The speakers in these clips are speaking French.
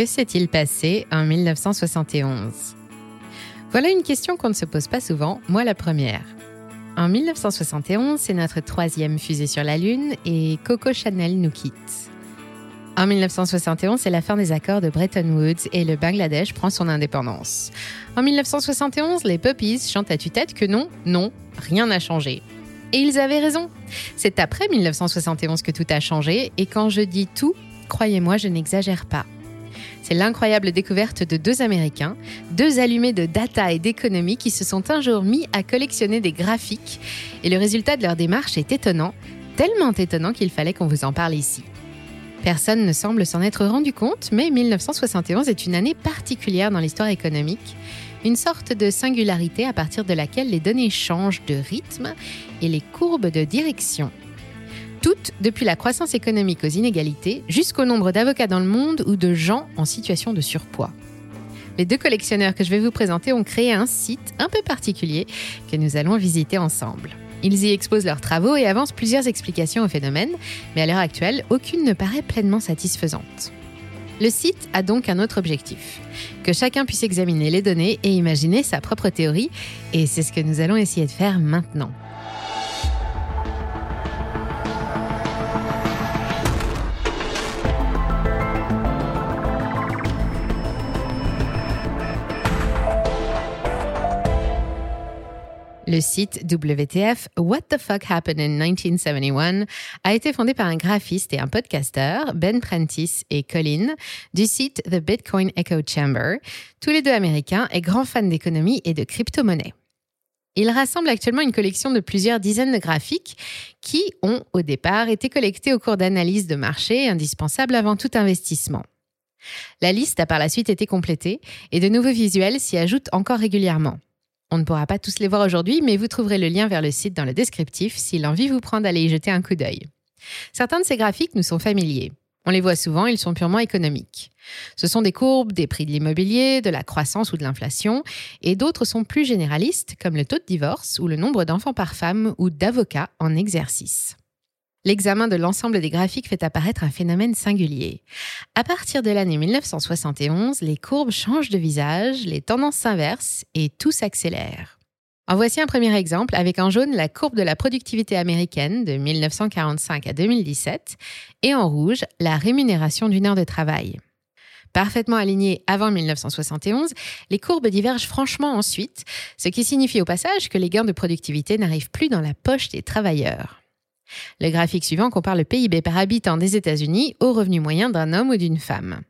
Que s'est-il passé en 1971 Voilà une question qu'on ne se pose pas souvent, moi la première. En 1971, c'est notre troisième fusée sur la Lune et Coco Chanel nous quitte. En 1971, c'est la fin des accords de Bretton Woods et le Bangladesh prend son indépendance. En 1971, les Puppies chantent à tue-tête que non, non, rien n'a changé. Et ils avaient raison. C'est après 1971 que tout a changé, et quand je dis tout, croyez-moi, je n'exagère pas. C'est l'incroyable découverte de deux Américains, deux allumés de data et d'économie qui se sont un jour mis à collectionner des graphiques, et le résultat de leur démarche est étonnant, tellement étonnant qu'il fallait qu'on vous en parle ici. Personne ne semble s'en être rendu compte, mais 1971 est une année particulière dans l'histoire économique, une sorte de singularité à partir de laquelle les données changent de rythme et les courbes de direction. Toutes depuis la croissance économique aux inégalités jusqu'au nombre d'avocats dans le monde ou de gens en situation de surpoids. Les deux collectionneurs que je vais vous présenter ont créé un site un peu particulier que nous allons visiter ensemble. Ils y exposent leurs travaux et avancent plusieurs explications au phénomène, mais à l'heure actuelle, aucune ne paraît pleinement satisfaisante. Le site a donc un autre objectif, que chacun puisse examiner les données et imaginer sa propre théorie, et c'est ce que nous allons essayer de faire maintenant. Le site WTF What the Fuck Happened in 1971 a été fondé par un graphiste et un podcasteur, Ben Prentice et Colin, du site The Bitcoin Echo Chamber, tous les deux américains et grands fans d'économie et de crypto-monnaie. Il rassemble actuellement une collection de plusieurs dizaines de graphiques qui ont, au départ, été collectés au cours d'analyses de marché indispensables avant tout investissement. La liste a par la suite été complétée et de nouveaux visuels s'y ajoutent encore régulièrement. On ne pourra pas tous les voir aujourd'hui, mais vous trouverez le lien vers le site dans le descriptif si l'envie vous prend d'aller y jeter un coup d'œil. Certains de ces graphiques nous sont familiers. On les voit souvent, ils sont purement économiques. Ce sont des courbes des prix de l'immobilier, de la croissance ou de l'inflation, et d'autres sont plus généralistes, comme le taux de divorce ou le nombre d'enfants par femme ou d'avocats en exercice. L'examen de l'ensemble des graphiques fait apparaître un phénomène singulier. À partir de l'année 1971, les courbes changent de visage, les tendances s'inversent et tout s'accélère. En voici un premier exemple avec en jaune la courbe de la productivité américaine de 1945 à 2017 et en rouge la rémunération d'une heure de travail. Parfaitement alignées avant 1971, les courbes divergent franchement ensuite, ce qui signifie au passage que les gains de productivité n'arrivent plus dans la poche des travailleurs. Le graphique suivant compare le PIB par habitant des États-Unis au revenu moyen d'un homme ou d'une femme.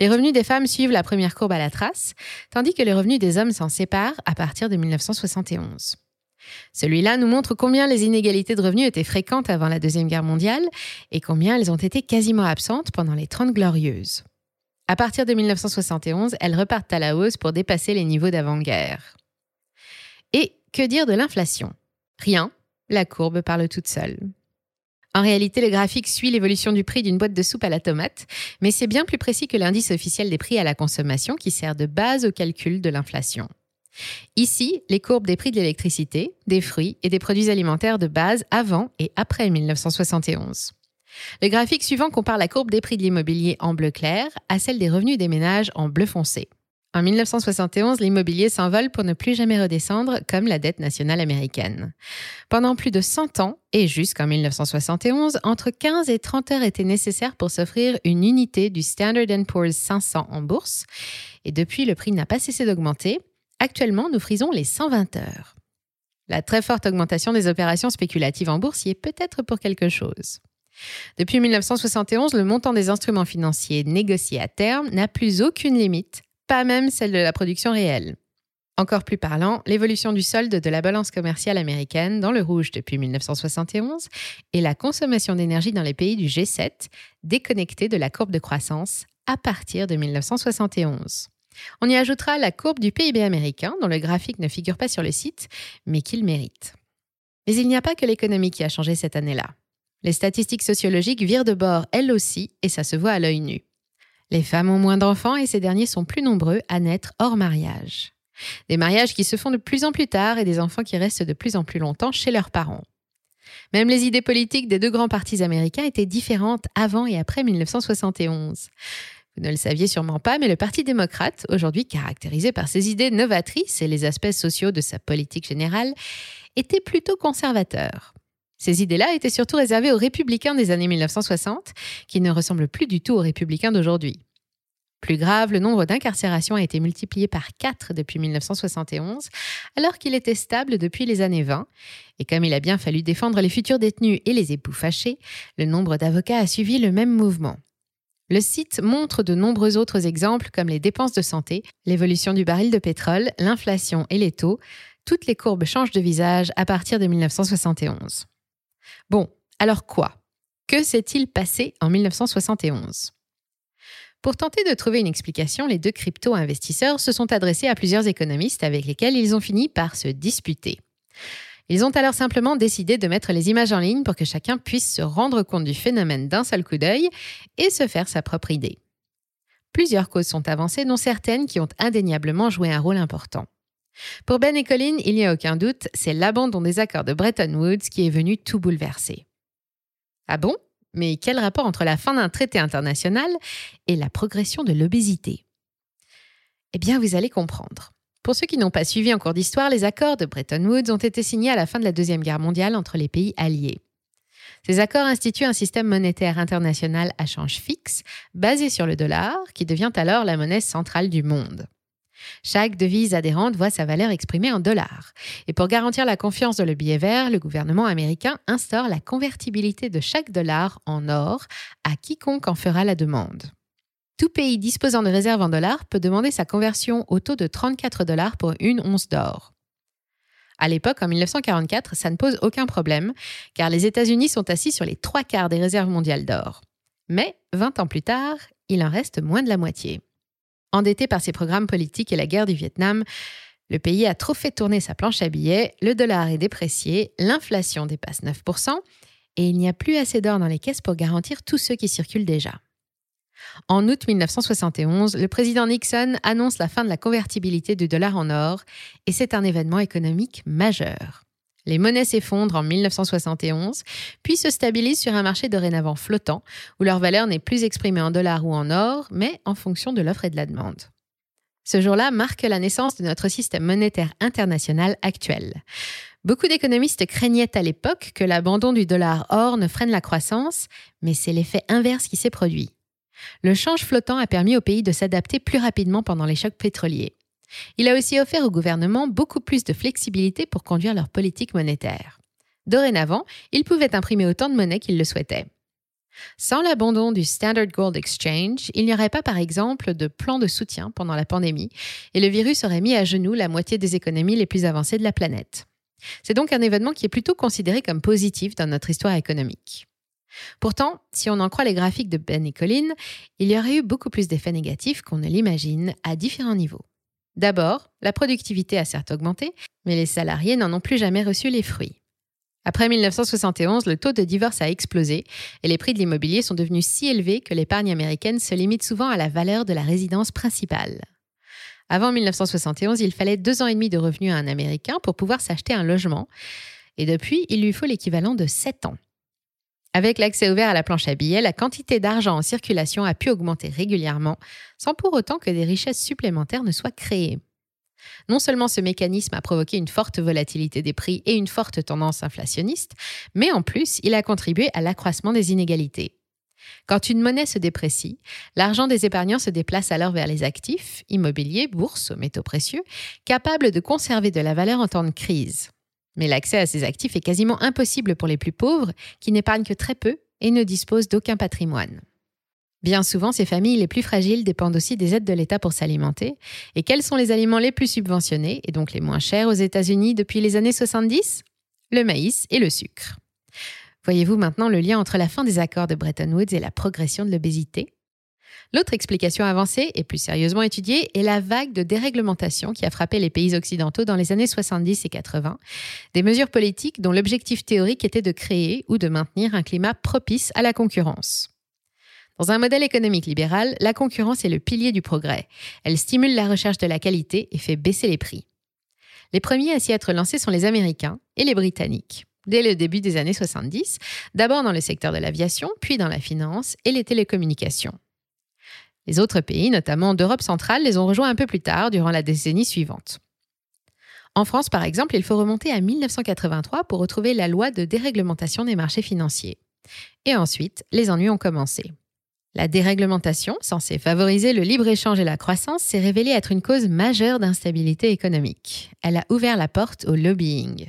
Les revenus des femmes suivent la première courbe à la trace, tandis que les revenus des hommes s'en séparent à partir de 1971. Celui-là nous montre combien les inégalités de revenus étaient fréquentes avant la Deuxième Guerre mondiale et combien elles ont été quasiment absentes pendant les Trente Glorieuses. À partir de 1971, elles repartent à la hausse pour dépasser les niveaux d'avant-guerre. Et que dire de l'inflation? Rien, la courbe parle toute seule. En réalité, le graphique suit l'évolution du prix d'une boîte de soupe à la tomate, mais c'est bien plus précis que l'indice officiel des prix à la consommation qui sert de base au calcul de l'inflation. Ici, les courbes des prix de l'électricité, des fruits et des produits alimentaires de base avant et après 1971. Le graphique suivant compare la courbe des prix de l'immobilier en bleu clair à celle des revenus des ménages en bleu foncé. En 1971, l'immobilier s'envole pour ne plus jamais redescendre comme la dette nationale américaine. Pendant plus de 100 ans, et jusqu'en 1971, entre 15 et 30 heures étaient nécessaires pour s'offrir une unité du Standard Poor's 500 en bourse. Et depuis, le prix n'a pas cessé d'augmenter. Actuellement, nous frisons les 120 heures. La très forte augmentation des opérations spéculatives en bourse y est peut-être pour quelque chose. Depuis 1971, le montant des instruments financiers négociés à terme n'a plus aucune limite pas même celle de la production réelle. Encore plus parlant, l'évolution du solde de la balance commerciale américaine dans le rouge depuis 1971 et la consommation d'énergie dans les pays du G7 déconnectée de la courbe de croissance à partir de 1971. On y ajoutera la courbe du PIB américain dont le graphique ne figure pas sur le site, mais qu'il mérite. Mais il n'y a pas que l'économie qui a changé cette année-là. Les statistiques sociologiques virent de bord elles aussi et ça se voit à l'œil nu. Les femmes ont moins d'enfants et ces derniers sont plus nombreux à naître hors mariage. Des mariages qui se font de plus en plus tard et des enfants qui restent de plus en plus longtemps chez leurs parents. Même les idées politiques des deux grands partis américains étaient différentes avant et après 1971. Vous ne le saviez sûrement pas, mais le Parti démocrate, aujourd'hui caractérisé par ses idées novatrices et les aspects sociaux de sa politique générale, était plutôt conservateur. Ces idées-là étaient surtout réservées aux républicains des années 1960, qui ne ressemblent plus du tout aux républicains d'aujourd'hui. Plus grave, le nombre d'incarcérations a été multiplié par 4 depuis 1971, alors qu'il était stable depuis les années 20. Et comme il a bien fallu défendre les futurs détenus et les époux fâchés, le nombre d'avocats a suivi le même mouvement. Le site montre de nombreux autres exemples comme les dépenses de santé, l'évolution du baril de pétrole, l'inflation et les taux. Toutes les courbes changent de visage à partir de 1971. Bon, alors quoi? Que s'est-il passé en 1971 pour tenter de trouver une explication, les deux crypto-investisseurs se sont adressés à plusieurs économistes avec lesquels ils ont fini par se disputer. Ils ont alors simplement décidé de mettre les images en ligne pour que chacun puisse se rendre compte du phénomène d'un seul coup d'œil et se faire sa propre idée. Plusieurs causes sont avancées, dont certaines qui ont indéniablement joué un rôle important. Pour Ben et Colin, il n'y a aucun doute, c'est l'abandon des accords de Bretton Woods qui est venu tout bouleverser. Ah bon? Mais quel rapport entre la fin d'un traité international et la progression de l'obésité? Eh bien, vous allez comprendre. Pour ceux qui n'ont pas suivi en cours d'histoire, les accords de Bretton Woods ont été signés à la fin de la Deuxième Guerre mondiale entre les pays alliés. Ces accords instituent un système monétaire international à change fixe, basé sur le dollar, qui devient alors la monnaie centrale du monde. Chaque devise adhérente voit sa valeur exprimée en dollars. Et pour garantir la confiance dans le billet vert, le gouvernement américain instaure la convertibilité de chaque dollar en or à quiconque en fera la demande. Tout pays disposant de réserves en dollars peut demander sa conversion au taux de 34 dollars pour une once d'or. À l'époque, en 1944, ça ne pose aucun problème, car les États-Unis sont assis sur les trois quarts des réserves mondiales d'or. Mais, 20 ans plus tard, il en reste moins de la moitié. Endetté par ses programmes politiques et la guerre du Vietnam, le pays a trop fait tourner sa planche à billets, le dollar est déprécié, l'inflation dépasse 9%, et il n'y a plus assez d'or dans les caisses pour garantir tous ceux qui circulent déjà. En août 1971, le président Nixon annonce la fin de la convertibilité du dollar en or, et c'est un événement économique majeur. Les monnaies s'effondrent en 1971, puis se stabilisent sur un marché dorénavant flottant, où leur valeur n'est plus exprimée en dollars ou en or, mais en fonction de l'offre et de la demande. Ce jour-là marque la naissance de notre système monétaire international actuel. Beaucoup d'économistes craignaient à l'époque que l'abandon du dollar or ne freine la croissance, mais c'est l'effet inverse qui s'est produit. Le change flottant a permis au pays de s'adapter plus rapidement pendant les chocs pétroliers. Il a aussi offert au gouvernement beaucoup plus de flexibilité pour conduire leur politique monétaire. Dorénavant, ils pouvaient imprimer autant de monnaie qu'ils le souhaitaient. Sans l'abandon du Standard Gold Exchange, il n'y aurait pas par exemple de plan de soutien pendant la pandémie et le virus aurait mis à genoux la moitié des économies les plus avancées de la planète. C'est donc un événement qui est plutôt considéré comme positif dans notre histoire économique. Pourtant, si on en croit les graphiques de Ben et Colin, il y aurait eu beaucoup plus d'effets négatifs qu'on ne l'imagine à différents niveaux. D'abord, la productivité a certes augmenté, mais les salariés n'en ont plus jamais reçu les fruits. Après 1971, le taux de divorce a explosé et les prix de l'immobilier sont devenus si élevés que l'épargne américaine se limite souvent à la valeur de la résidence principale. Avant 1971, il fallait deux ans et demi de revenus à un Américain pour pouvoir s'acheter un logement, et depuis, il lui faut l'équivalent de sept ans. Avec l'accès ouvert à la planche à billets, la quantité d'argent en circulation a pu augmenter régulièrement, sans pour autant que des richesses supplémentaires ne soient créées. Non seulement ce mécanisme a provoqué une forte volatilité des prix et une forte tendance inflationniste, mais en plus, il a contribué à l'accroissement des inégalités. Quand une monnaie se déprécie, l'argent des épargnants se déplace alors vers les actifs, immobiliers, bourses, métaux précieux, capables de conserver de la valeur en temps de crise. Mais l'accès à ces actifs est quasiment impossible pour les plus pauvres, qui n'épargnent que très peu et ne disposent d'aucun patrimoine. Bien souvent, ces familles les plus fragiles dépendent aussi des aides de l'État pour s'alimenter. Et quels sont les aliments les plus subventionnés et donc les moins chers aux États-Unis depuis les années 70 Le maïs et le sucre. Voyez-vous maintenant le lien entre la fin des accords de Bretton Woods et la progression de l'obésité? L'autre explication avancée et plus sérieusement étudiée est la vague de déréglementation qui a frappé les pays occidentaux dans les années 70 et 80, des mesures politiques dont l'objectif théorique était de créer ou de maintenir un climat propice à la concurrence. Dans un modèle économique libéral, la concurrence est le pilier du progrès. Elle stimule la recherche de la qualité et fait baisser les prix. Les premiers à s'y être lancés sont les Américains et les Britanniques. Dès le début des années 70, d'abord dans le secteur de l'aviation, puis dans la finance et les télécommunications. Les autres pays, notamment d'Europe centrale, les ont rejoints un peu plus tard, durant la décennie suivante. En France, par exemple, il faut remonter à 1983 pour retrouver la loi de déréglementation des marchés financiers. Et ensuite, les ennuis ont commencé. La déréglementation, censée favoriser le libre-échange et la croissance, s'est révélée être une cause majeure d'instabilité économique. Elle a ouvert la porte au lobbying.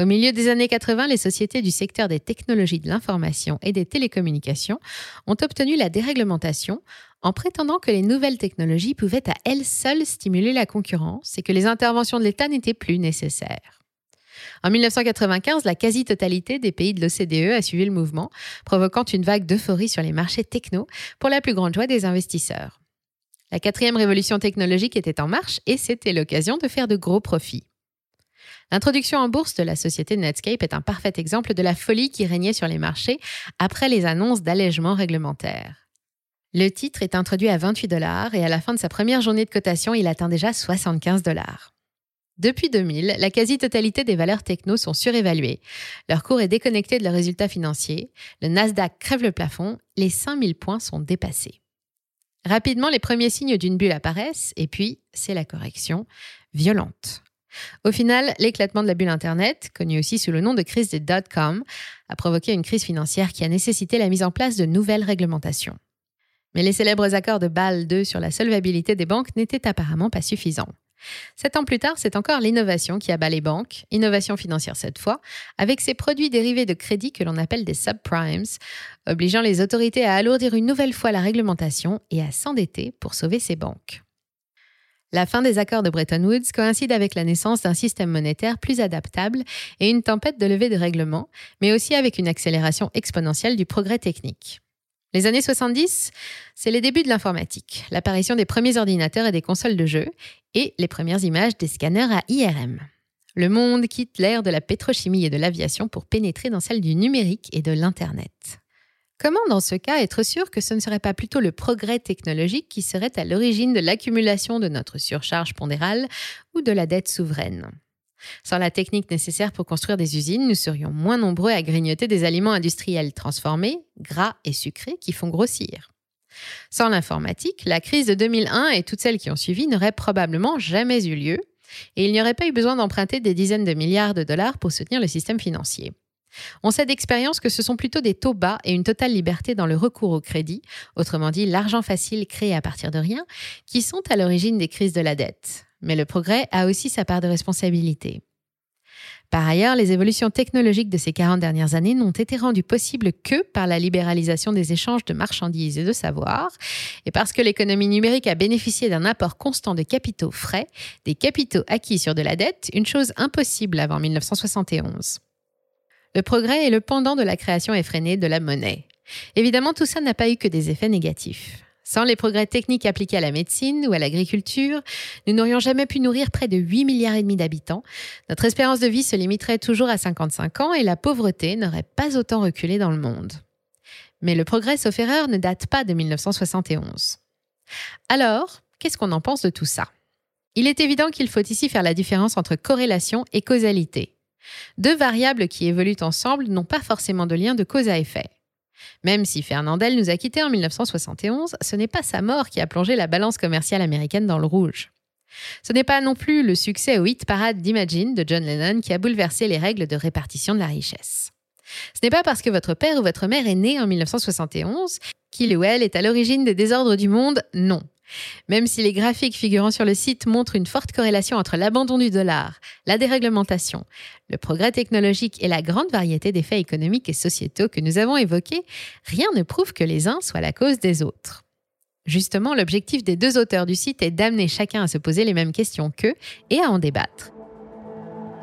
Au milieu des années 80, les sociétés du secteur des technologies de l'information et des télécommunications ont obtenu la déréglementation en prétendant que les nouvelles technologies pouvaient à elles seules stimuler la concurrence et que les interventions de l'État n'étaient plus nécessaires. En 1995, la quasi-totalité des pays de l'OCDE a suivi le mouvement, provoquant une vague d'euphorie sur les marchés techno pour la plus grande joie des investisseurs. La quatrième révolution technologique était en marche et c'était l'occasion de faire de gros profits. L'introduction en bourse de la société Netscape est un parfait exemple de la folie qui régnait sur les marchés après les annonces d'allègements réglementaires. Le titre est introduit à 28 dollars et à la fin de sa première journée de cotation, il atteint déjà 75 dollars. Depuis 2000, la quasi-totalité des valeurs techno sont surévaluées. Leur cours est déconnecté de leurs résultats financiers. Le Nasdaq crève le plafond. Les 5000 points sont dépassés. Rapidement, les premiers signes d'une bulle apparaissent et puis, c'est la correction violente. Au final, l'éclatement de la bulle Internet, connu aussi sous le nom de crise des dot-com, a provoqué une crise financière qui a nécessité la mise en place de nouvelles réglementations. Mais les célèbres accords de Bâle II sur la solvabilité des banques n'étaient apparemment pas suffisants. Sept ans plus tard, c'est encore l'innovation qui abat les banques, innovation financière cette fois, avec ces produits dérivés de crédit que l'on appelle des subprimes, obligeant les autorités à alourdir une nouvelle fois la réglementation et à s'endetter pour sauver ces banques. La fin des accords de Bretton Woods coïncide avec la naissance d'un système monétaire plus adaptable et une tempête de levée de règlements, mais aussi avec une accélération exponentielle du progrès technique. Les années 70, c'est les débuts de l'informatique, l'apparition des premiers ordinateurs et des consoles de jeux, et les premières images des scanners à IRM. Le monde quitte l'ère de la pétrochimie et de l'aviation pour pénétrer dans celle du numérique et de l'Internet. Comment dans ce cas être sûr que ce ne serait pas plutôt le progrès technologique qui serait à l'origine de l'accumulation de notre surcharge pondérale ou de la dette souveraine? Sans la technique nécessaire pour construire des usines, nous serions moins nombreux à grignoter des aliments industriels transformés, gras et sucrés qui font grossir. Sans l'informatique, la crise de 2001 et toutes celles qui ont suivi n'auraient probablement jamais eu lieu, et il n'y aurait pas eu besoin d'emprunter des dizaines de milliards de dollars pour soutenir le système financier. On sait d'expérience que ce sont plutôt des taux bas et une totale liberté dans le recours au crédit, autrement dit l'argent facile créé à partir de rien, qui sont à l'origine des crises de la dette mais le progrès a aussi sa part de responsabilité. Par ailleurs, les évolutions technologiques de ces 40 dernières années n'ont été rendues possibles que par la libéralisation des échanges de marchandises et de savoirs, et parce que l'économie numérique a bénéficié d'un apport constant de capitaux frais, des capitaux acquis sur de la dette, une chose impossible avant 1971. Le progrès est le pendant de la création effrénée de la monnaie. Évidemment, tout ça n'a pas eu que des effets négatifs. Sans les progrès techniques appliqués à la médecine ou à l'agriculture, nous n'aurions jamais pu nourrir près de 8 milliards et demi d'habitants. Notre espérance de vie se limiterait toujours à 55 ans et la pauvreté n'aurait pas autant reculé dans le monde. Mais le progrès, sauf erreur, ne date pas de 1971. Alors, qu'est-ce qu'on en pense de tout ça? Il est évident qu'il faut ici faire la différence entre corrélation et causalité. Deux variables qui évoluent ensemble n'ont pas forcément de lien de cause à effet. Même si Fernandel nous a quittés en 1971, ce n'est pas sa mort qui a plongé la balance commerciale américaine dans le rouge. Ce n'est pas non plus le succès au hit parade d'Imagine de John Lennon qui a bouleversé les règles de répartition de la richesse. Ce n'est pas parce que votre père ou votre mère est né en 1971 qu'il ou elle est à l'origine des désordres du monde, non. Même si les graphiques figurant sur le site montrent une forte corrélation entre l'abandon du dollar, la déréglementation, le progrès technologique et la grande variété des faits économiques et sociétaux que nous avons évoqués, rien ne prouve que les uns soient la cause des autres. Justement, l'objectif des deux auteurs du site est d'amener chacun à se poser les mêmes questions qu'eux et à en débattre.